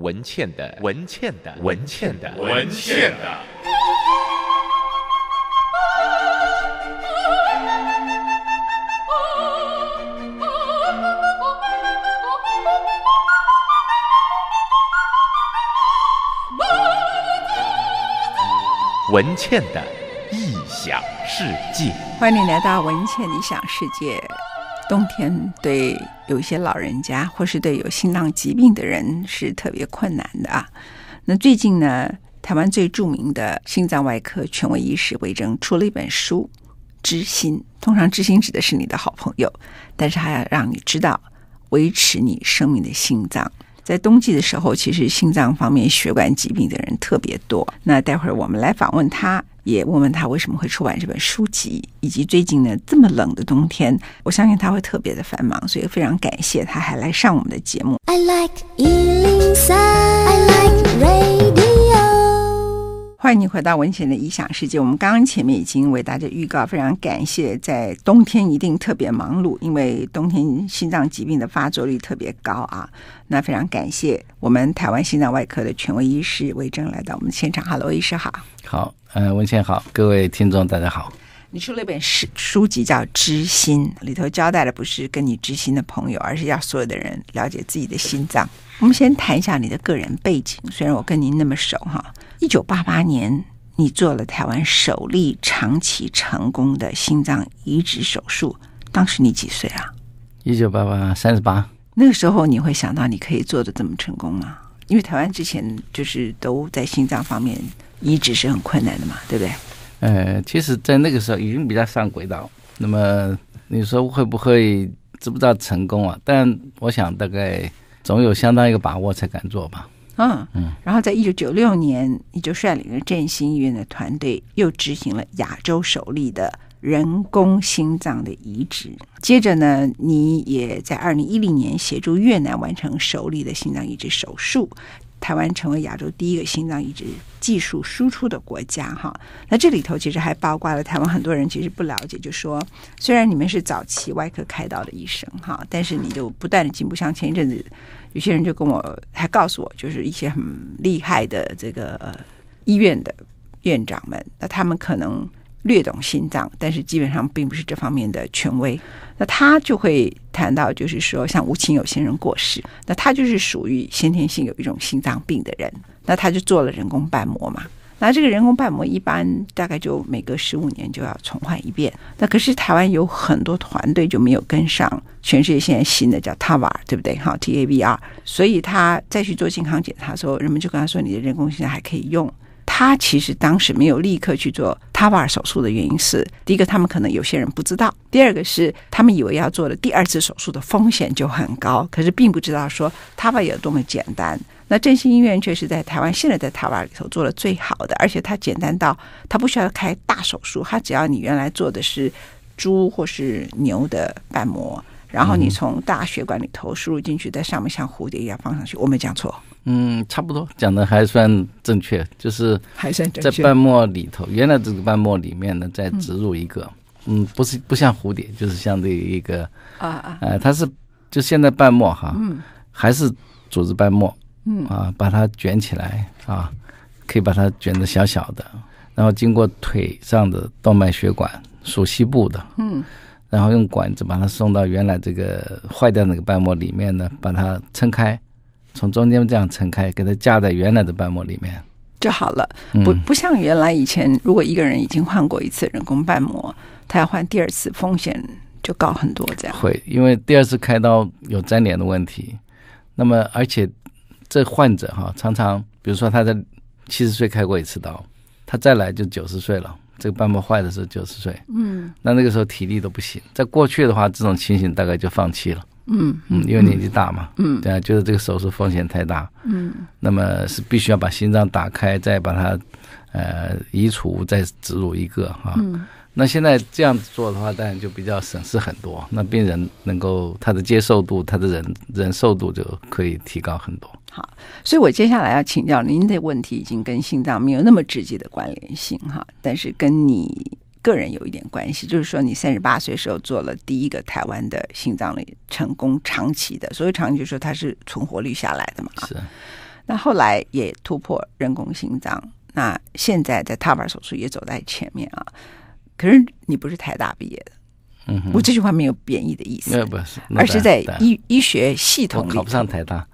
文倩的文倩的文倩的文倩的。文倩的异想世界，欢迎你来到文茜的异想世界。冬天对有一些老人家，或是对有心脏疾病的人是特别困难的啊。那最近呢，台湾最著名的心脏外科权威医师魏征出了一本书《知心》，通常知心指的是你的好朋友，但是还要让你知道维持你生命的心脏。在冬季的时候，其实心脏方面血管疾病的人特别多。那待会儿我们来访问他。也问问他为什么会出版这本书籍，以及最近呢这么冷的冬天，我相信他会特别的繁忙，所以非常感谢他还来上我们的节目。I like 103, I like radio。欢迎回到文茜的异想世界。我们刚刚前面已经为大家预告，非常感谢，在冬天一定特别忙碌，因为冬天心脏疾病的发作率特别高啊。那非常感谢我们台湾心脏外科的权威医师魏征来到我们现场。Hello，医师好。好，呃，文茜好，各位听众大家好。你出了一本书书籍叫《知心》，里头交代的不是跟你知心的朋友，而是要所有的人了解自己的心脏。我们先谈一下你的个人背景，虽然我跟您那么熟哈。一九八八年，你做了台湾首例长期成功的心脏移植手术，当时你几岁啊？一九八八，三十八。那个时候你会想到你可以做的这么成功吗？因为台湾之前就是都在心脏方面移植是很困难的嘛，对不对？呃，其实，在那个时候已经比较上轨道。那么你说会不会知不知道成功啊？但我想大概总有相当一个把握才敢做吧。嗯嗯。然后在一九九六年，你就率领了振兴医院的团队，又执行了亚洲首例的人工心脏的移植。接着呢，你也在二零一零年协助越南完成首例的心脏移植手术。台湾成为亚洲第一个心脏移植技术输出的国家，哈，那这里头其实还包括了台湾很多人其实不了解，就说虽然你们是早期外科开刀的医生，哈，但是你就不断的进步。像前一阵子，有些人就跟我还告诉我，就是一些很厉害的这个医院的院长们，那他们可能。略懂心脏，但是基本上并不是这方面的权威。那他就会谈到，就是说，像吴清友先生过世，那他就是属于先天性有一种心脏病的人，那他就做了人工瓣膜嘛。那这个人工瓣膜一般大概就每隔十五年就要重换一遍。那可是台湾有很多团队就没有跟上全世界现在新的叫 TAVR，对不对？好，T A V R。所以他再去做健康检查的时候，人们就跟他说：“你的人工心脏还可以用。”他其实当时没有立刻去做 TAVR 手术的原因是，第一个他们可能有些人不知道，第二个是他们以为要做的第二次手术的风险就很高，可是并不知道说 TAVR 有多么简单。那振兴医院却是在台湾现在在 TAVR 里头做的最好的，而且它简单到它不需要开大手术，它只要你原来做的是猪或是牛的瓣膜，然后你从大血管里头输入进去，在上面像蝴蝶一样放上去，我没讲错。嗯，差不多讲的还算正确，就是还算在瓣膜里头，原来这个瓣膜里面呢，再植入一个，嗯，嗯，不是不像蝴蝶，就是相对于一个啊啊，呃，它是就现在瓣膜哈，嗯，还是组织瓣膜，嗯。啊，把它卷起来啊，可以把它卷得小小的，然后经过腿上的动脉血管属膝部的，嗯，然后用管子把它送到原来这个坏掉那个瓣膜里面呢，把它撑开。从中间这样撑开，给它架在原来的瓣膜里面就好了。不不像原来以前，如果一个人已经换过一次人工瓣膜，他要换第二次，风险就高很多。这样会，因为第二次开刀有粘连的问题。那么，而且这患者哈，常常比如说他在七十岁开过一次刀，他再来就九十岁了。这个瓣膜坏的时候九十岁，嗯，那那个时候体力都不行。在过去的话，这种情形大概就放弃了。嗯。嗯，因为年纪大嘛，嗯，对啊，就是这个手术风险太大，嗯，那么是必须要把心脏打开，再把它呃移除，再植入一个哈。嗯，那现在这样子做的话，当然就比较省事很多，那病人能够他的接受度，他的忍忍受度就可以提高很多。好，所以我接下来要请教您的问题，已经跟心脏没有那么直接的关联性哈，但是跟你。个人有一点关系，就是说你三十八岁时候做了第一个台湾的心脏的成功长期的，所以长期就是说它是存活率下来的嘛。是。那后来也突破人工心脏，那现在在 TAVR 手术也走在前面啊。可是你不是台大毕业的。嗯，我这句话没有贬义的意思，不是，而是在医医学系统里考不上台大，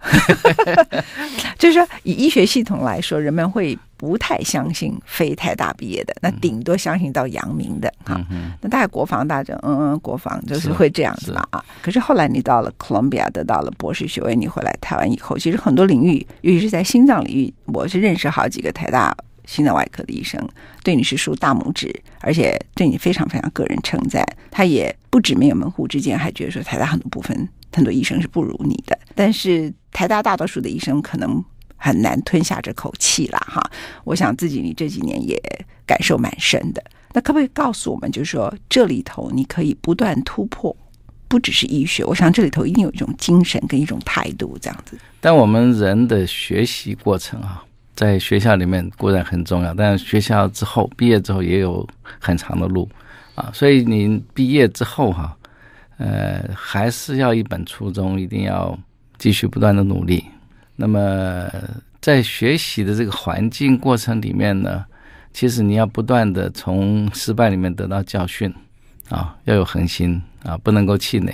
就是说以医学系统来说，人们会不太相信非台大毕业的，那顶多相信到阳明的哈。那大概国防大臣，嗯嗯，国防就是会这样子嘛啊。可是后来你到了哥伦比亚得到了博士学位，你回来台湾以后，其实很多领域，尤其是在心脏领域，我是认识好几个台大。心脏外科的医生对你是竖大拇指，而且对你非常非常个人称赞。他也不止没有门户之见，还觉得说台大很多部分很多医生是不如你的。但是台大大多数的医生可能很难吞下这口气啦哈。我想自己你这几年也感受蛮深的。那可不可以告诉我们，就是说这里头你可以不断突破，不只是医学，我想这里头一定有一种精神跟一种态度这样子。但我们人的学习过程啊。在学校里面固然很重要，但学校之后毕业之后也有很长的路啊，所以你毕业之后哈，呃，还是要一本初衷，一定要继续不断的努力。那么在学习的这个环境过程里面呢，其实你要不断的从失败里面得到教训啊，要有恒心啊，不能够气馁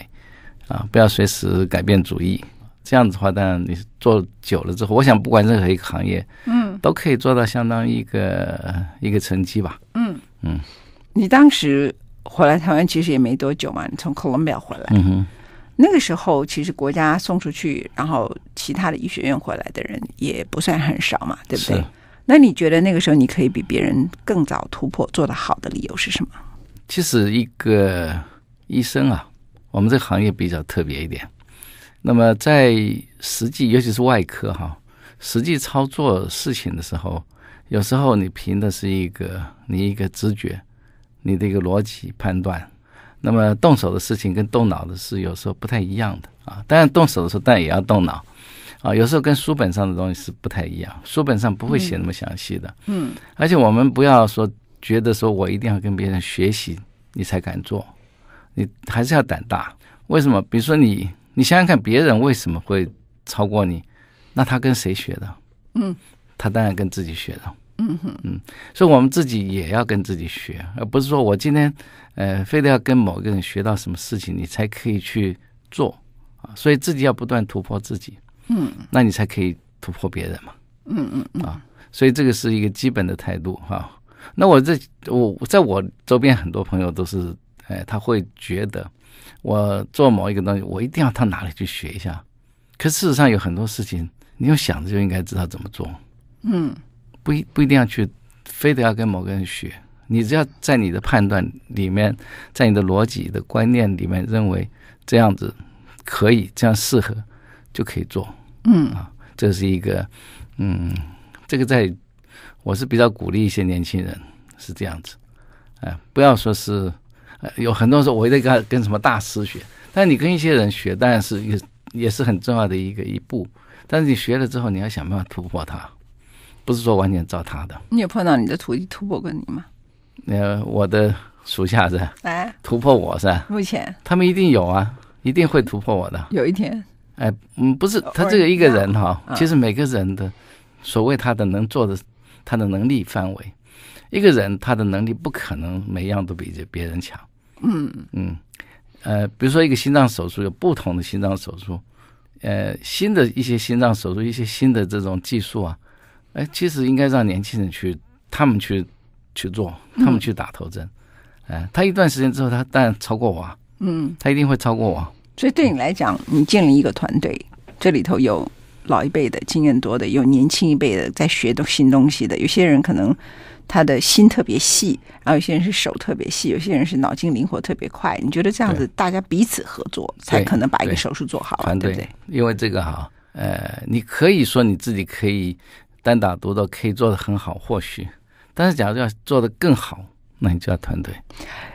啊，不要随时改变主意。这样子的话，当然你做久了之后，我想不管任何一个行业，嗯，都可以做到相当一个一个成绩吧。嗯嗯，你当时回来台湾其实也没多久嘛，你从哥伦比亚回来，嗯哼，那个时候其实国家送出去，然后其他的医学院回来的人也不算很少嘛，对不对？那你觉得那个时候你可以比别人更早突破，做得好的理由是什么？其实一个医生啊，我们这个行业比较特别一点。那么在实际，尤其是外科哈，实际操作事情的时候，有时候你凭的是一个你一个直觉，你的一个逻辑判断。那么动手的事情跟动脑的事有时候不太一样的啊。当然动手的时候，当然也要动脑啊。有时候跟书本上的东西是不太一样，书本上不会写那么详细的。嗯。而且我们不要说觉得说我一定要跟别人学习，你才敢做，你还是要胆大。为什么？比如说你。你想想看，别人为什么会超过你？那他跟谁学的？嗯，他当然跟自己学的。嗯哼，嗯，所以我们自己也要跟自己学，而不是说我今天呃非得要跟某个人学到什么事情，你才可以去做啊。所以自己要不断突破自己。嗯，那你才可以突破别人嘛。嗯嗯嗯啊，所以这个是一个基本的态度哈。那我这我在我周边很多朋友都是，哎，他会觉得。我做某一个东西，我一定要到哪里去学一下。可事实上有很多事情，你用想着就应该知道怎么做。嗯，不一不一定要去，非得要跟某个人学。你只要在你的判断里面，在你的逻辑的观念里面，认为这样子可以，这样适合，就可以做。嗯啊，这是一个，嗯，这个在，我是比较鼓励一些年轻人是这样子。哎，不要说是。有很多人说，我一定跟跟什么大师学，但你跟一些人学，当然是也也是很重要的一个一步。但是你学了之后，你要想办法突破它，不是说完全照他的。你有碰到你的徒弟突破过你吗？呃，我的属下是哎，突破我是吧？目前他们一定有啊，一定会突破我的。有一天，哎，嗯，不是他这个一个人哈，其实每个人的所谓他的能做的，他的能力范围，一个人他的能力不可能每样都比这别人强。嗯。嗯，呃，比如说一个心脏手术，有不同的心脏手术，呃，新的一些心脏手术，一些新的这种技术啊，哎，其实应该让年轻人去，他们去去做，他们去打头针，哎、呃，他一段时间之后，他当然超过我，嗯，他一定会超过我。所以对你来讲，你建立一个团队，这里头有老一辈的经验多的，有年轻一辈的在学东新东西的，有些人可能。他的心特别细，然后有些人是手特别细，有些人是脑筋灵活特别快。你觉得这样子大家彼此合作，才可能把一个手术做好，对，对不对？因为这个哈，呃，你可以说你自己可以单打独斗，可以做得很好，或许，但是假如要做得更好，那你就要团队。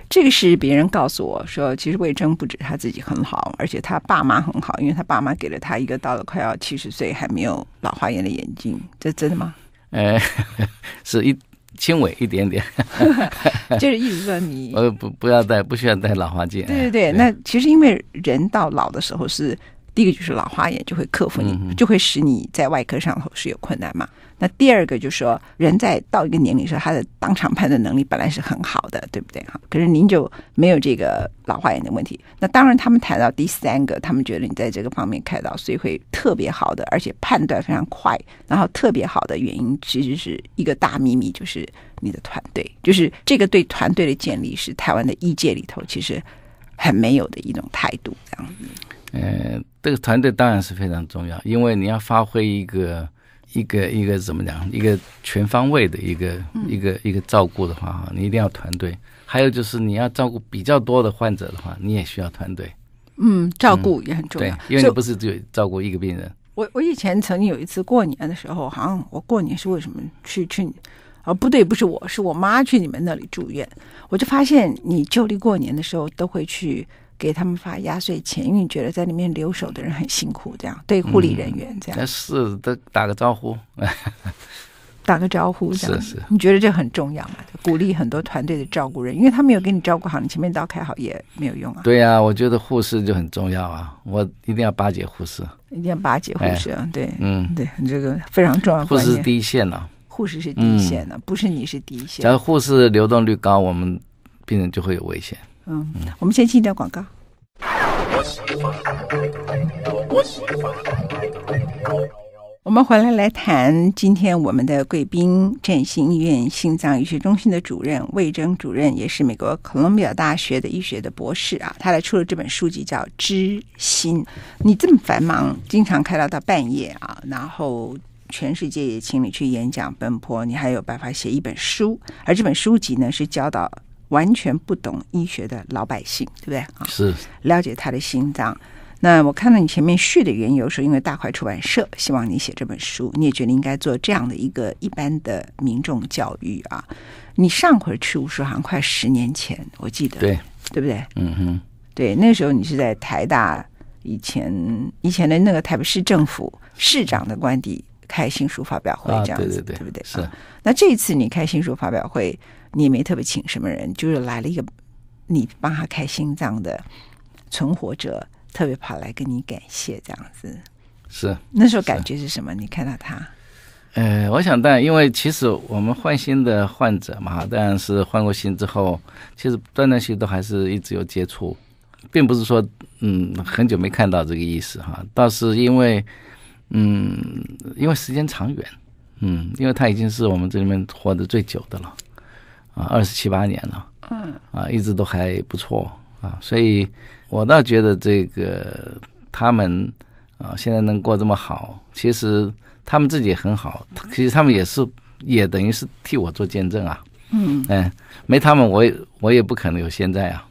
这个是别人告诉我说，其实魏征不止他自己很好，而且他爸妈很好，因为他爸妈给了他一个到了快要七十岁还没有老花眼的眼镜，这真的吗？呃，是一。轻微一点点，就是意思说你呃不不要戴，不需要戴老花镜。对对对，对那其实因为人到老的时候是第一个就是老花眼就会克服你，嗯、就会使你在外科上头是有困难嘛。那第二个就是说，人在到一个年龄时候，他的当场判断能力本来是很好的，对不对？哈，可是您就没有这个老花眼的问题。那当然，他们谈到第三个，他们觉得你在这个方面开刀，所以会特别好的，而且判断非常快，然后特别好的原因，其实是一个大秘密，就是你的团队，就是这个对团队的建立是台湾的医界里头其实很没有的一种态度，这样子。呃，这个团队当然是非常重要，因为你要发挥一个。一个一个怎么讲？一个全方位的一个、嗯、一个一个照顾的话，哈，你一定要团队。还有就是你要照顾比较多的患者的话，你也需要团队。嗯，照顾也很重要，嗯、对，因为你不是只有照顾一个病人。我我以前曾经有一次过年的时候，好像我过年是为什么去去？啊，不对，不是我，是我妈去你们那里住院，我就发现你就地过年的时候都会去。给他们发压岁钱，因为你觉得在里面留守的人很辛苦，这样对护理人员这样。嗯、是，都打个招呼，打个招呼这样。是是，你觉得这很重要嘛？鼓励很多团队的照顾人，因为他没有给你照顾好，你前面刀开好也没有用啊。对呀、啊，我觉得护士就很重要啊，我一定要巴结护士，一定要巴结护士啊。哎、对，嗯，对，你这个非常重要。护士是第一线呢、啊，护士是第一线的、啊，嗯、不是你是第一线。假如护士流动率高，我们病人就会有危险。嗯，我们先进一段广告。我们回来来谈今天我们的贵宾，振兴医院心脏医学中心的主任魏征主任，也是美国哥伦比亚大学的医学的博士啊。他来出了这本书籍叫《知心》。你这么繁忙，经常开到到半夜啊，然后全世界也请你去演讲奔波，你还有办法写一本书，而这本书籍呢是教导。完全不懂医学的老百姓，对不对啊？是了解他的心脏。那我看到你前面序的缘由，说因为大块出版社希望你写这本书，你也觉得应该做这样的一个一般的民众教育啊。你上回出书好像快十年前，我记得，对对不对？嗯哼，对，那时候你是在台大以前以前的那个台北市政府市长的官邸开新书发表会，这样子，啊、对对对，对不对？是。那这一次你开新书发表会。你也没特别请什么人，就是来了一个你帮他开心脏的存活者，特别跑来跟你感谢这样子。是那时候感觉是什么？你看到他？呃，我想但，因为其实我们换心的患者嘛，当然是换过心之后，其实断断续续都还是一直有接触，并不是说嗯很久没看到这个意思哈，倒是因为嗯因为时间长远，嗯，因为他已经是我们这里面活得最久的了。啊，二十七八年了，嗯，啊，一直都还不错啊，所以我倒觉得这个他们啊，现在能过这么好，其实他们自己也很好，其实他们也是也等于是替我做见证啊，嗯，哎，没他们，我也我也不可能有现在啊，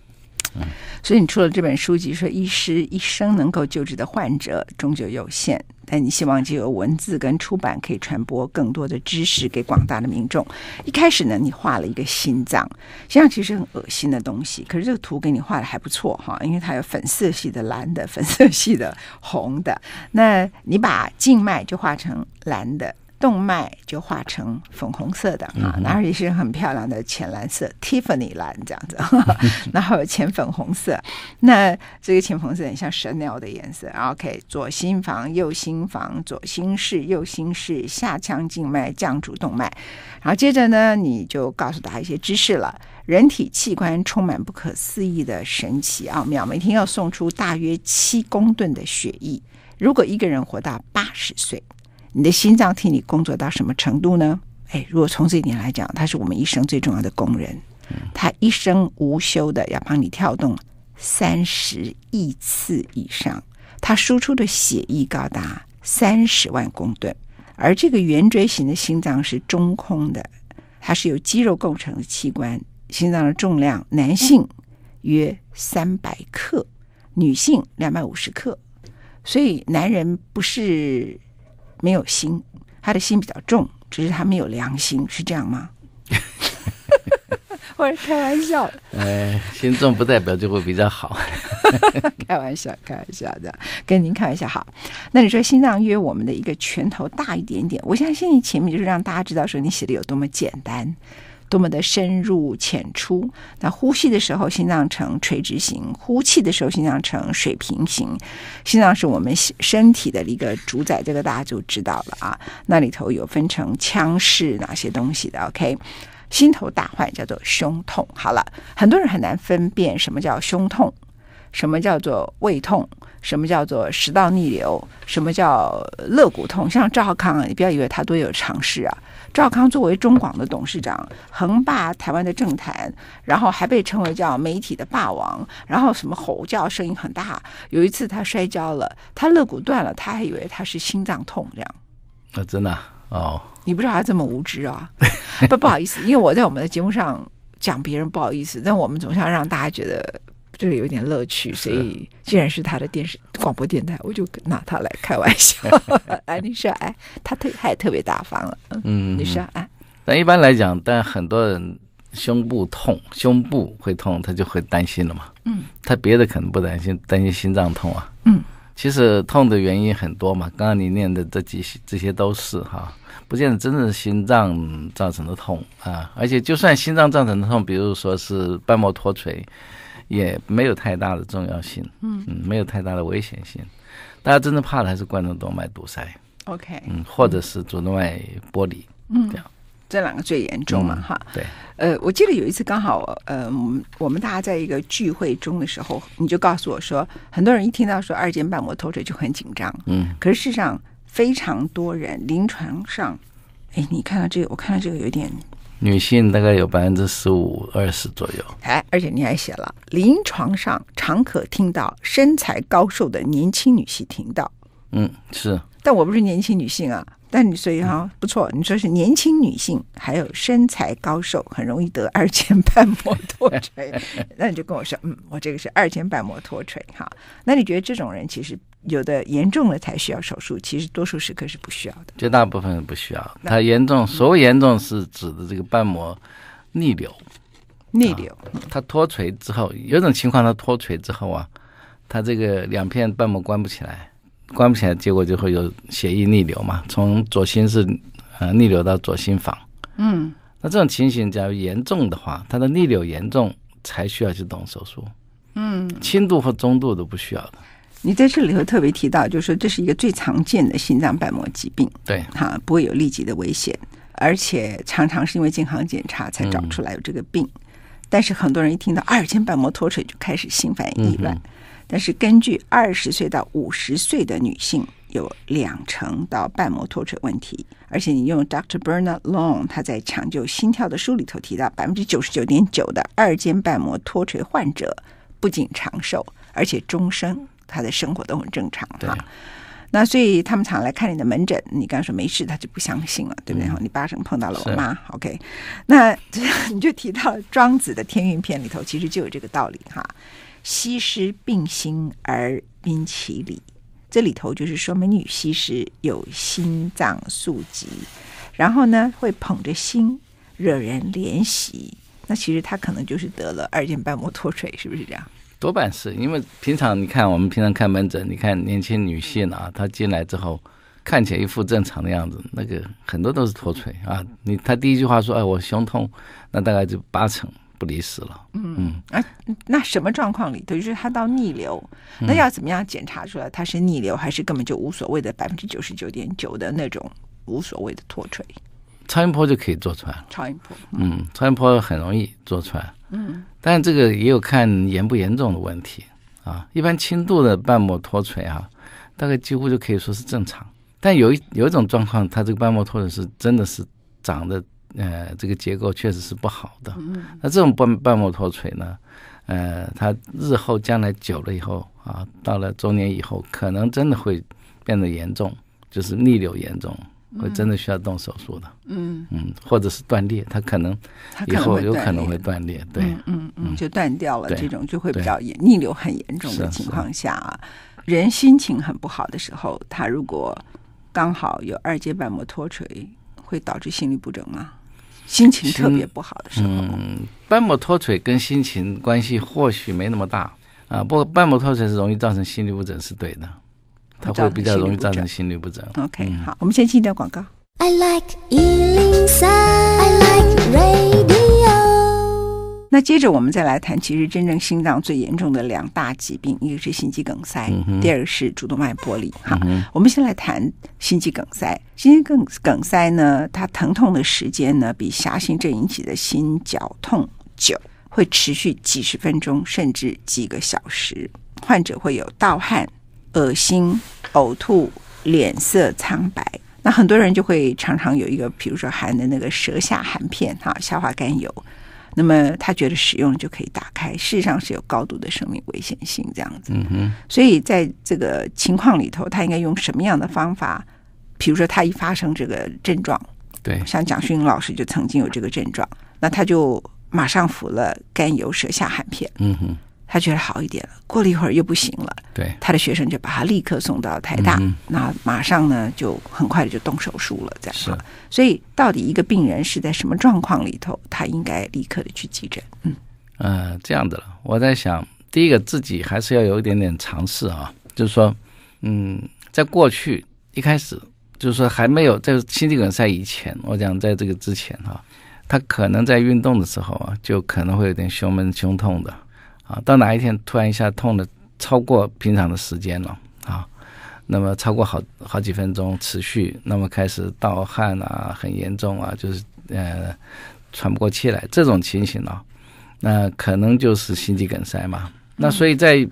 嗯，所以你出了这本书籍，说医师一生能够救治的患者终究有限。但你希望这个文字跟出版，可以传播更多的知识给广大的民众。一开始呢，你画了一个心脏，心脏其实很恶心的东西，可是这个图给你画的还不错哈，因为它有粉色系的、蓝的、粉色系的、红的。那你把静脉就画成蓝的。动脉就画成粉红色的啊，然后也是很漂亮的浅蓝色，Tiffany 蓝这样子，然后浅粉红色。那这个浅粉红色很像 Chanel 的颜色。OK，左心房、右心房，左心室、右心室，下腔静脉、降主动脉。然后接着呢，你就告诉大家一些知识了。人体器官充满不可思议的神奇奥妙，每天要送出大约七公吨的血液。如果一个人活到八十岁，你的心脏替你工作到什么程度呢？哎，如果从这一点来讲，它是我们一生最重要的工人。他一生无休的要帮你跳动三十亿次以上，他输出的血液高达三十万公吨。而这个圆锥形的心脏是中空的，它是由肌肉构成的器官。心脏的重量，男性约三百克，女性两百五十克。所以男人不是。没有心，他的心比较重，只是他没有良心，是这样吗？我是开玩笑的。呃，心重不代表就会比较好。开玩笑，开玩笑的，跟您开玩笑哈。那你说心脏约我们的一个拳头大一点点，我相信你前面就是让大家知道说你写的有多么简单。多么的深入浅出。那呼吸的时候，心脏呈垂直型；呼气的时候，心脏呈水平型。心脏是我们身体的一个主宰，这个大家就知道了啊。那里头有分成腔室哪些东西的？OK，心头大患叫做胸痛。好了，很多人很难分辨什么叫胸痛。什么叫做胃痛？什么叫做食道逆流？什么叫肋骨痛？像赵康啊，你不要以为他多有常识啊。赵康作为中广的董事长，横霸台湾的政坛，然后还被称为叫媒体的霸王，然后什么吼叫声音很大。有一次他摔跤了，他肋骨断了，他还以为他是心脏痛这样。啊，真的、啊、哦？你不知道他这么无知啊？不，不好意思，因为我在我们的节目上讲别人不好意思，但我们总是要让大家觉得。就是有点乐趣，所以既然是他的电视广播电台，我就拿他来开玩笑。哎，你说，哎，他特他也特别大方了。嗯，你说，哎，但一般来讲，但很多人胸部痛，胸部会痛，他就会担心了嘛。嗯，他别的可能不担心，担心心脏痛啊。嗯，其实痛的原因很多嘛，刚刚你念的这几些这些都是哈，不见得真的是心脏造成的痛啊。而且就算心脏造成的痛，比如说是瓣膜脱垂。也没有太大的重要性，嗯嗯，没有太大的危险性。大家真正怕的还是冠状动脉堵塞，OK，嗯，或者是主动脉剥离，嗯，这样，这两个最严重嘛，哈、嗯，对。呃，我记得有一次刚好，呃，我们我们大家在一个聚会中的时候，你就告诉我说，很多人一听到说二尖瓣膜脱垂就很紧张，嗯，可是事实上非常多人临床上，哎，你看到这个，我看到这个有点。女性大概有百分之十五二十左右，哎，而且你还写了，临床上常可听到身材高瘦的年轻女性听到，嗯，是，但我不是年轻女性啊。但你所以哈不错，你说是年轻女性，还有身材高瘦，很容易得二尖瓣膜脱垂。那你就跟我说，嗯，我这个是二尖瓣膜脱垂哈。那你觉得这种人其实有的严重了才需要手术，其实多数时刻是不需要的。绝大部分人不需要。它严重，所谓严重是指的这个瓣膜逆流。逆流，它脱垂之后，有种情况它脱垂之后啊，它这个两片瓣膜关不起来。关不起来，结果就会有血液逆流嘛，从左心室呃逆流到左心房。嗯，那这种情形假如严重的话，它的逆流严重才需要去动手术。嗯，轻度或中度都不需要的。你在这里头特别提到，就是说这是一个最常见的心脏瓣膜疾病。对，哈，不会有立即的危险，而且常常是因为健康检查才找出来有这个病。嗯、但是很多人一听到二尖瓣膜脱垂就开始心烦意乱。嗯但是根据二十岁到五十岁的女性有两成到瓣膜脱垂问题，而且你用 Dr. Bernard Long 他在抢救心跳的书里头提到，百分之九十九点九的二尖瓣膜脱垂患者不仅长寿，而且终生他的生活都很正常哈。那所以他们常来看你的门诊，你刚说没事，他就不相信了，对不对？嗯、你八成碰到了我妈，OK？那 你就提到庄子的《天运篇》里头，其实就有这个道理哈。西施病心而宾其里，这里头就是说美女西施有心脏素疾，然后呢会捧着心惹人怜惜。那其实她可能就是得了二尖瓣膜脱垂，是不是这样？多半是因为平常你看我们平常看门诊，你看年轻女性啊，她进来之后看起来一副正常的样子，那个很多都是脱垂啊。你她第一句话说：“哎，我胸痛”，那大概就八成。不离死了，嗯嗯啊，那什么状况里头就是他到逆流，那要怎么样检查出来他是逆流，还是根本就无所谓的百分之九十九点九的那种无所谓的脱垂？超音波就可以做出来。超音波，嗯，超音波很容易做出来，嗯，但这个也有看严不严重的问题啊。一般轻度的瓣膜脱垂啊，大概几乎就可以说是正常。但有一有一种状况，它这个瓣膜脱垂是真的是长得。呃，这个结构确实是不好的。那这种半半膜脱垂呢，呃，它日后将来久了以后啊，到了中年以后，可能真的会变得严重，就是逆流严重，会真的需要动手术的。嗯嗯，或者是断裂，它可能以后有可能会断裂。对，嗯嗯，嗯，就断掉了。这种就会比较严，逆流很严重的情况下啊，人心情很不好的时候，他如果刚好有二阶半膜脱垂，会导致心律不整吗？心情特别不好的时候，嗯，瓣膜脱垂跟心情关系或许没那么大啊。不过瓣膜脱垂是容易造成心律不整，是对的，它会比较容易造成心律不整。OK，好，我们先进一段广告。I like 103, I like radio 那接着我们再来谈，其实真正心脏最严重的两大疾病，一个是心肌梗塞，嗯、第二个是主动脉剥离。哈、嗯，我们先来谈心肌梗塞。心肌梗梗塞呢，它疼痛的时间呢，比狭心症引起的心绞痛久，会持续几十分钟甚至几个小时。患者会有盗汗、恶心、呕吐、脸色苍白。那很多人就会常常有一个，比如说含的那个舌下含片，哈，消化甘油。那么他觉得使用就可以打开，事实上是有高度的生命危险性，这样子。嗯哼。所以在这个情况里头，他应该用什么样的方法？比如说他一发生这个症状，对，像蒋勋老师就曾经有这个症状，那他就马上服了甘油舌下含片。嗯哼。他觉得好一点了，过了一会儿又不行了。对，他的学生就把他立刻送到台大，嗯、那马上呢就很快的就动手术了，这样。是。所以，到底一个病人是在什么状况里头，他应该立刻的去急诊？嗯，呃，这样的了。我在想，第一个自己还是要有一点点尝试啊，就是说，嗯，在过去一开始，就是说还没有在心肌梗塞以前，我讲在这个之前哈、啊，他可能在运动的时候啊，就可能会有点胸闷、胸痛的。啊，到哪一天突然一下痛的超过平常的时间了啊，那么超过好好几分钟持续，那么开始盗汗啊，很严重啊，就是呃喘不过气来这种情形啊，那可能就是心肌梗塞嘛。那所以在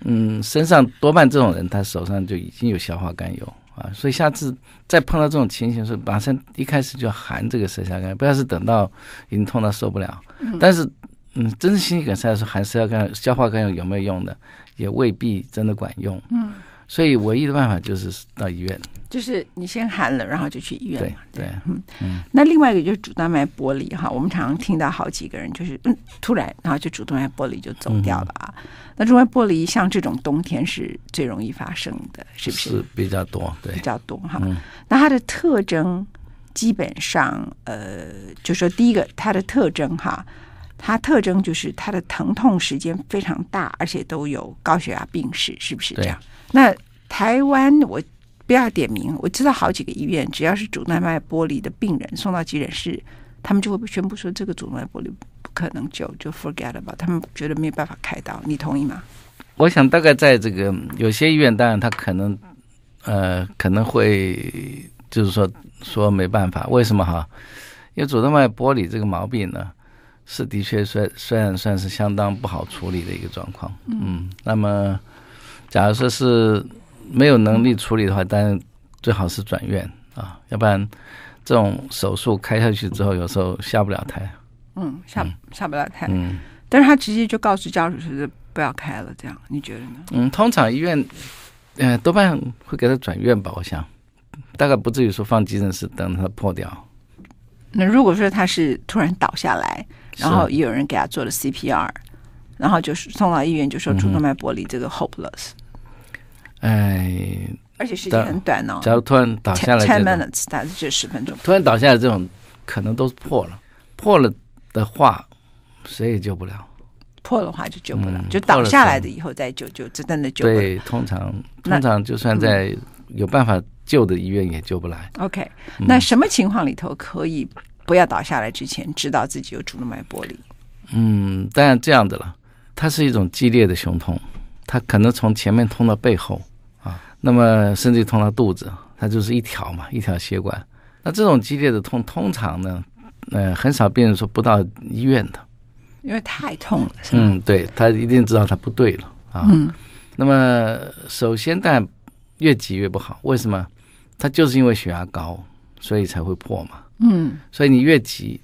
嗯身上多半这种人他手上就已经有消化甘油啊，所以下次再碰到这种情形是马上一开始就含这个舌下甘油，不要是等到已经痛到受不了，但是。嗯，真正心肌梗塞的时候，还是要看消化甘油有没有用的，也未必真的管用。嗯，所以唯一的办法就是到医院。就是你先寒了，然后就去医院。对对，嗯嗯。那另外一个就是主动脉剥离哈，我们常常听到好几个人就是嗯，突然然后就主动脉剥离就走掉了啊。嗯、那主动脉剥离像这种冬天是最容易发生的，是不是？是比较多，对，比较多哈。嗯、那它的特征基本上呃，就说第一个它的特征哈。它特征就是它的疼痛时间非常大，而且都有高血压病史，是不是这样？对那台湾我不要点名，我知道好几个医院，只要是主动脉剥离的病人送到急诊室，他们就会宣布说这个主动脉剥离不可能救，就 forget about，他们觉得没有办法开刀，你同意吗？我想大概在这个有些医院，当然他可能呃可能会就是说说没办法，为什么哈？因为主动脉剥离这个毛病呢？是的确，虽虽然算是相当不好处理的一个状况，嗯，那么假如说是没有能力处理的话，当然最好是转院啊，要不然这种手术开下去之后，有时候下不了台，嗯，下下不了台，嗯，但是他直接就告诉家属是不要开了，这样你觉得呢？嗯，通常医院，呃，多半会给他转院吧，我想，大概不至于说放急诊室等他破掉。那如果说他是突然倒下来，然后也有人给他做了 CPR，然后就是送到医院，就说主动脉剥离这个 hopeless。哎，而且时间很短哦。假如突然倒下来，ten minutes，大概就十分钟。突然倒下来这种，可能都是破了。破了的话，谁也救不了。破的话就救不了，嗯、就倒下来的以后再救，就真的救不了。对，通常通常就算在有办法救的医院也救不来。嗯、OK，那什么情况里头可以？不要倒下来之前，知道自己有主动脉剥离。嗯，当然这样的了。它是一种激烈的胸痛，它可能从前面通到背后啊，那么甚至通到肚子，它就是一条嘛，一条血管。那这种激烈的痛，通常呢，呃，很少病人说不到医院的，因为太痛了。嗯，对，他一定知道他不对了啊。嗯。那么首先，但越急越不好。为什么？他就是因为血压高，所以才会破嘛。嗯，所以你越急，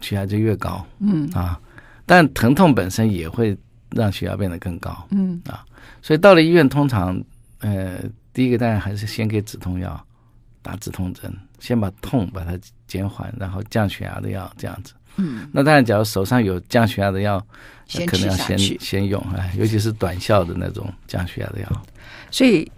血压就越高。嗯啊，但疼痛本身也会让血压变得更高。嗯啊，所以到了医院，通常呃，第一个当然还是先给止痛药，打止痛针，先把痛把它减缓，然后降血压的药这样子。嗯，那当然，假如手上有降血压的药，可能要先先用哎，尤其是短效的那种降血压的药。所以。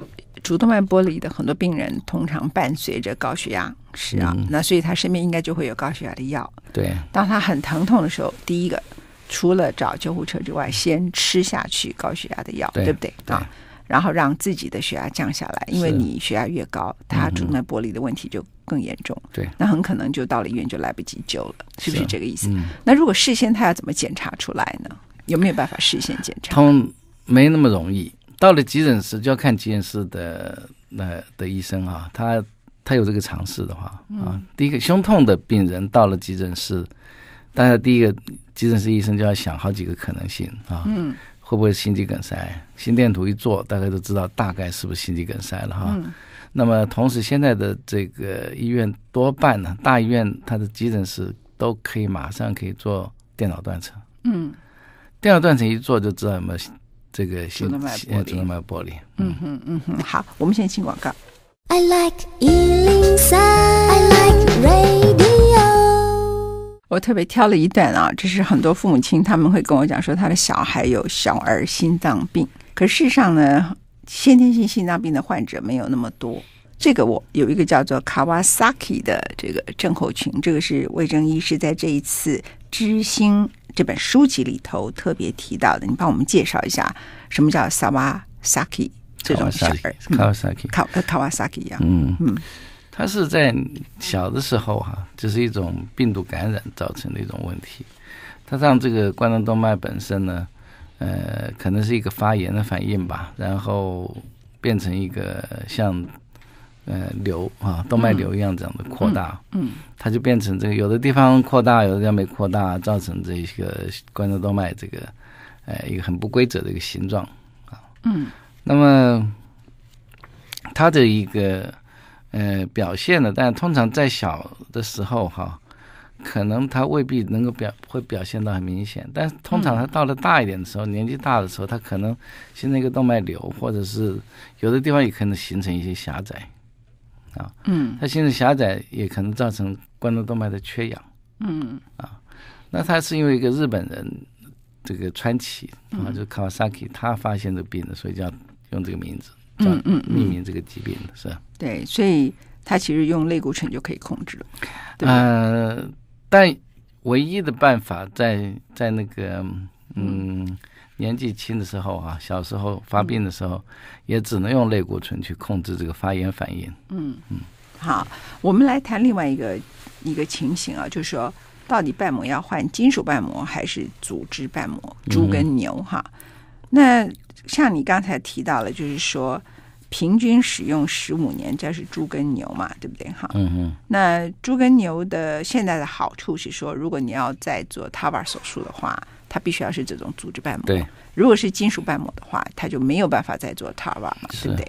主动脉剥离的很多病人通常伴随着高血压，是啊，嗯、那所以他身边应该就会有高血压的药。对，当他很疼痛的时候，第一个除了找救护车之外，先吃下去高血压的药，对，对不对啊？然后让自己的血压降下来，因为你血压越高，他主动脉剥离的问题就更严重。对，那很可能就到了医院就来不及救了，是不是这个意思？嗯，那如果事先他要怎么检查出来呢？有没有办法事先检查？通没那么容易，到了急诊室就要看急诊室的那的医生啊，他他有这个常识的话啊，嗯、第一个胸痛的病人到了急诊室，大家第一个急诊室医生就要想好几个可能性啊，嗯，会不会心肌梗塞？心电图一做，大概都知道大概是不是心肌梗塞了哈。嗯、那么同时现在的这个医院多半呢，大医院它的急诊室都可以马上可以做电脑断层，嗯。电脑断层一做就知道有没有这个心主动脉剥离。嗯哼嗯哼，好，我们先请广告。I like 103, I like radio。我特别挑了一段啊，这是很多父母亲他们会跟我讲说，他的小孩有小儿心脏病，可事实上呢，先天性心脏病的患者没有那么多。这个我有一个叫做 Kawasaki 的这个症候群，这个是魏征医师在这一次知心这本书籍里头特别提到的。你帮我们介绍一下什么叫 Kawasaki 这种小儿？Kawasaki 卡呃 Kawasaki 一样。嗯嗯，它是在小的时候哈、啊，就是一种病毒感染造成的一种问题。它让这个冠状动脉本身呢，呃，可能是一个发炎的反应吧，然后变成一个像。呃，瘤啊，动脉瘤一样这样的扩大，嗯，嗯，它就变成这个，有的地方扩大，有的地方没扩大，造成这一个冠状动脉这个，呃，一个很不规则的一个形状啊，嗯，那么它的一个呃表现呢，但通常在小的时候哈，可能它未必能够表会表现到很明显，但是通常它到了大一点的时候，年纪大的时候，它可能形成一个动脉瘤，或者是有的地方也可能形成一些狭窄。啊，嗯，它心室狭窄也可能造成冠状动脉的缺氧，嗯。啊，那他是因为一个日本人这个川崎啊，就是 Kawasaki，他发现这个病的，所以叫用这个名字，叫命名这个疾病的是吧？对，所以他其实用类固醇就可以控制了，对呃，但唯一的办法在在那个嗯。年纪轻的时候啊，小时候发病的时候，也只能用类固醇去控制这个发炎反应。嗯嗯，好，我们来谈另外一个一个情形啊，就是说，到底瓣膜要换金属瓣膜还是组织瓣膜？猪跟牛哈？嗯、那像你刚才提到了，就是说平均使用十五年，这是猪跟牛嘛，对不对？哈，嗯嗯。那猪跟牛的现在的好处是说，如果你要再做 TAVR 手术的话。它必须要是这种组织瓣膜，对。如果是金属瓣膜的话，它就没有办法再做 TAVR 嘛，对不对？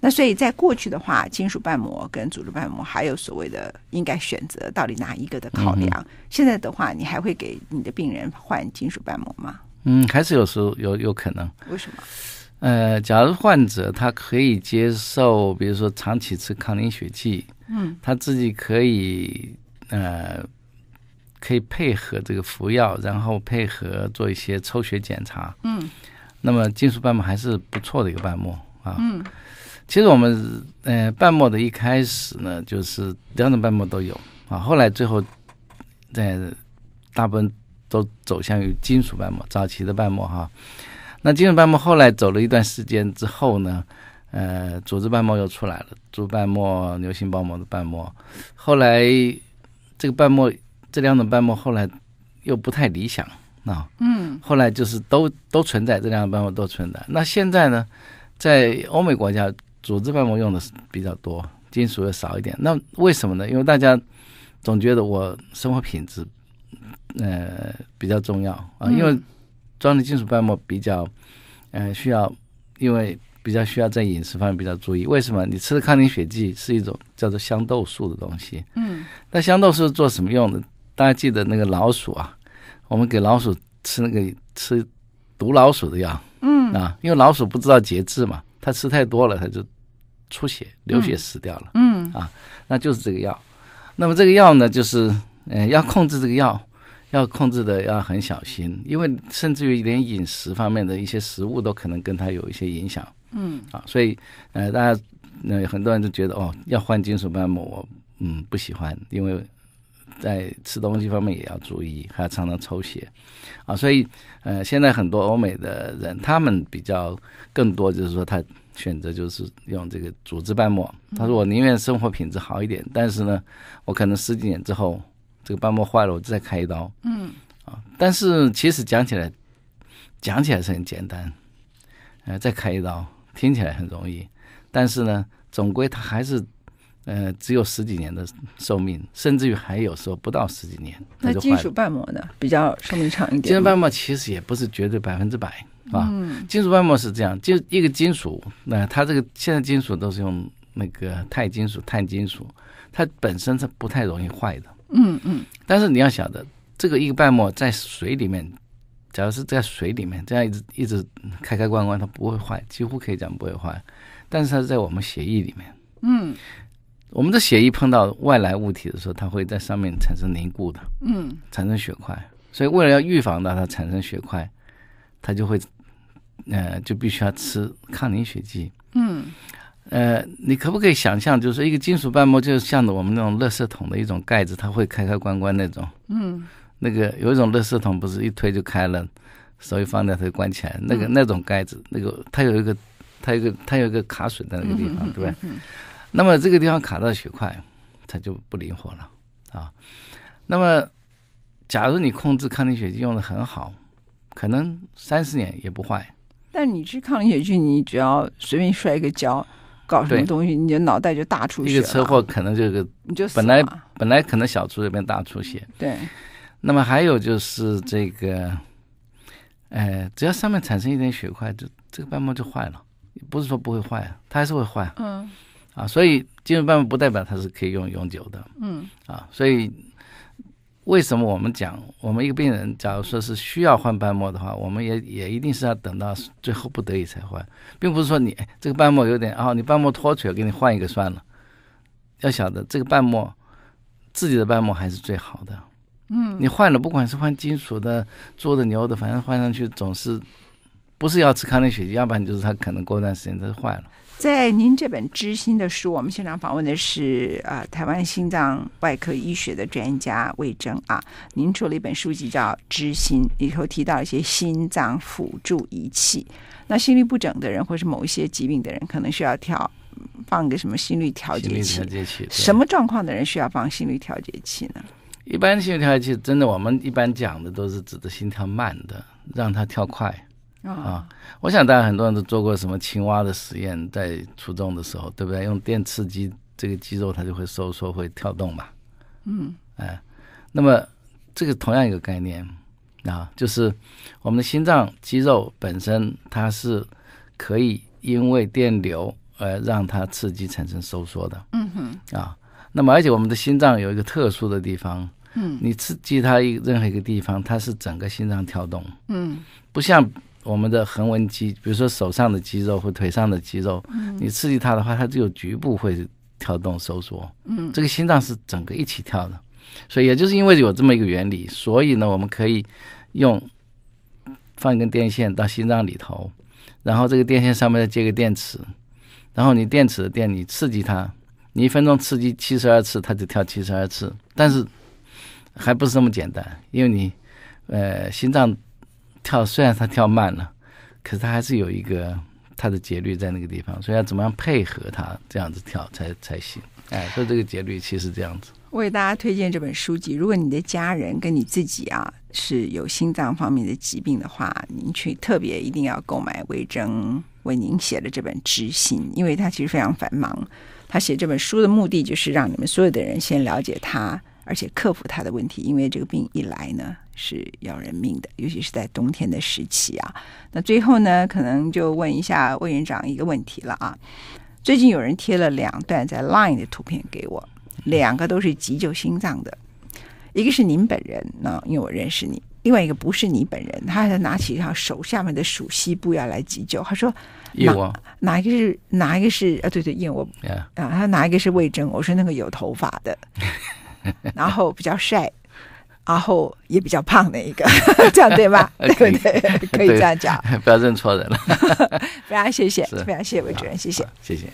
那所以在过去的话，金属瓣膜跟组织瓣膜还有所谓的应该选择到底哪一个的考量。嗯、现在的话，你还会给你的病人换金属瓣膜吗？嗯，还是有时候有有可能。为什么？呃，假如患者他可以接受，比如说长期吃抗凝血剂，嗯，他自己可以呃。可以配合这个服药，然后配合做一些抽血检查。嗯，那么金属瓣膜还是不错的一个瓣膜啊。嗯，其实我们呃瓣膜的一开始呢，就是两种瓣膜都有啊，后来最后在大部分都走向于金属瓣膜，早期的瓣膜哈。那金属瓣膜后来走了一段时间之后呢，呃，组织瓣膜又出来了，猪瓣膜、牛心包膜的瓣膜。后来这个瓣膜。这两种瓣膜后来又不太理想啊，嗯，后来就是都都存在，这两种瓣膜都存在。那现在呢，在欧美国家，组织瓣膜用的是比较多，金属又少一点。那为什么呢？因为大家总觉得我生活品质呃比较重要啊，因为装的金属瓣膜比较呃需要，因为比较需要在饮食方面比较注意。为什么？你吃的抗凝血剂是一种叫做香豆素的东西，嗯，那香豆素做什么用的？大家记得那个老鼠啊，我们给老鼠吃那个吃毒老鼠的药，嗯。啊，因为老鼠不知道节制嘛，它吃太多了，它就出血流血死掉了，嗯，嗯啊，那就是这个药。那么这个药呢，就是嗯、呃，要控制这个药，要控制的要很小心，因为甚至于连饮食方面的一些食物都可能跟它有一些影响，嗯。啊，所以呃，大家那、呃、很多人都觉得哦，要换金属瓣膜，我嗯不喜欢，因为。在吃东西方面也要注意，还要常常抽血，啊，所以呃，现在很多欧美的人，他们比较更多就是说他选择就是用这个组织瓣膜。他说：“我宁愿生活品质好一点，但是呢，我可能十几年之后这个瓣膜坏了，我再开一刀。”嗯，啊，但是其实讲起来，讲起来是很简单，呃，再开一刀听起来很容易，但是呢，总归它还是呃只有十几年的寿命，甚至于还有时候不到十几年。那金属瓣膜呢，比较寿命长一点。金属瓣膜其实也不是绝对百分之百。啊，金属瓣膜是这样，就一个金属，那它这个现在金属都是用那个钛金属、碳金属，它本身是不太容易坏的。嗯嗯。但是你要晓得，这个一个瓣膜在水里面，假如是在水里面这样一直一直开开关关，它不会坏，几乎可以讲不会坏。但是它在我们血液里面，嗯，我们的血液碰到外来物体的时候，它会在上面产生凝固的，嗯，产生血块。所以为了要预防到它产生血块，它就会。呃，就必须要吃抗凝血剂。嗯，呃，你可不可以想象，就是一个金属瓣膜，就是像我们那种垃圾桶的一种盖子，它会开开关关那种。嗯，那个有一种垃圾桶，不是一推就开了，手一放掉它就关起来。那个那种盖子，那个它有一个，它有一个，它有一个卡榫在那个地方，对不对？那么这个地方卡到血块，它就不灵活了啊。那么，假如你控制抗凝血剂用的很好，可能三十年也不坏。但你吃抗凝血剂，你只要随便摔一个跤，搞什么东西，你的脑袋就大出血。一个车祸可能就个，你就本来本来可能小出血变大出血。对。那么还有就是这个，呃，只要上面产生一点血块，就这个瓣膜就坏了。不是说不会坏，它还是会坏。嗯。啊，所以金属瓣膜不代表它是可以用永久的。嗯。啊，所以。为什么我们讲，我们一个病人，假如说是需要换瓣膜的话，我们也也一定是要等到最后不得已才换，并不是说你这个瓣膜有点啊、哦，你瓣膜脱垂，给你换一个算了。要晓得这个瓣膜，自己的瓣膜还是最好的。嗯，你换了，不管是换金属的、做的、牛的，反正换上去总是不是要吃抗凝血剂，要不然就是它可能过段时间它就坏了。在您这本《知心》的书，我们现场访问的是啊、呃，台湾心脏外科医学的专家魏征啊。您出了一本书籍叫《知心》，里头提到一些心脏辅助仪器。那心律不整的人，或是某一些疾病的人，可能需要调放个什么心率调节器？调节器。什么状况的人需要放心律调节器呢？一般心率调节器，真的我们一般讲的都是指的心跳慢的，让它跳快。啊、哦，我想大家很多人都做过什么青蛙的实验，在初中的时候，对不对？用电刺激这个肌肉，它就会收缩，会跳动嘛。嗯，哎，那么这个同样一个概念啊，就是我们的心脏肌肉本身，它是可以因为电流而让它刺激产生收缩的。嗯哼，啊，那么而且我们的心脏有一个特殊的地方，嗯，你刺激它一任何一个地方，它是整个心脏跳动。嗯，不像。我们的横纹肌，比如说手上的肌肉或腿上的肌肉，嗯，你刺激它的话，它只有局部会跳动收缩。嗯，这个心脏是整个一起跳的，所以也就是因为有这么一个原理，所以呢，我们可以用放一根电线到心脏里头，然后这个电线上面再接个电池，然后你电池的电你刺激它，你一分钟刺激七十二次，它就跳七十二次。但是还不是这么简单，因为你呃心脏。跳虽然他跳慢了，可是他还是有一个他的节律在那个地方，所以要怎么样配合他这样子跳才才行？哎，所以这个节律其实这样子。我给大家推荐这本书籍，如果你的家人跟你自己啊是有心脏方面的疾病的话，您去特别一定要购买魏征为您写的这本《知心》，因为他其实非常繁忙。他写这本书的目的就是让你们所有的人先了解他。而且克服他的问题，因为这个病一来呢是要人命的，尤其是在冬天的时期啊。那最后呢，可能就问一下魏院长一个问题了啊。最近有人贴了两段在 Line 的图片给我，两个都是急救心脏的，一个是您本人，那因为我认识你；另外一个不是你本人，他还拿起一条手下面的鼠蹊部要来急救。他说哪哪一个是哪一个是啊？对对，燕窝.啊，他哪一个是魏征？我说那个有头发的。然后比较帅，然后也比较胖的一个，这样对吧？对不对？可以这样讲，不要认错人了。非常谢谢，非常谢谢魏主任，谢谢，谢谢。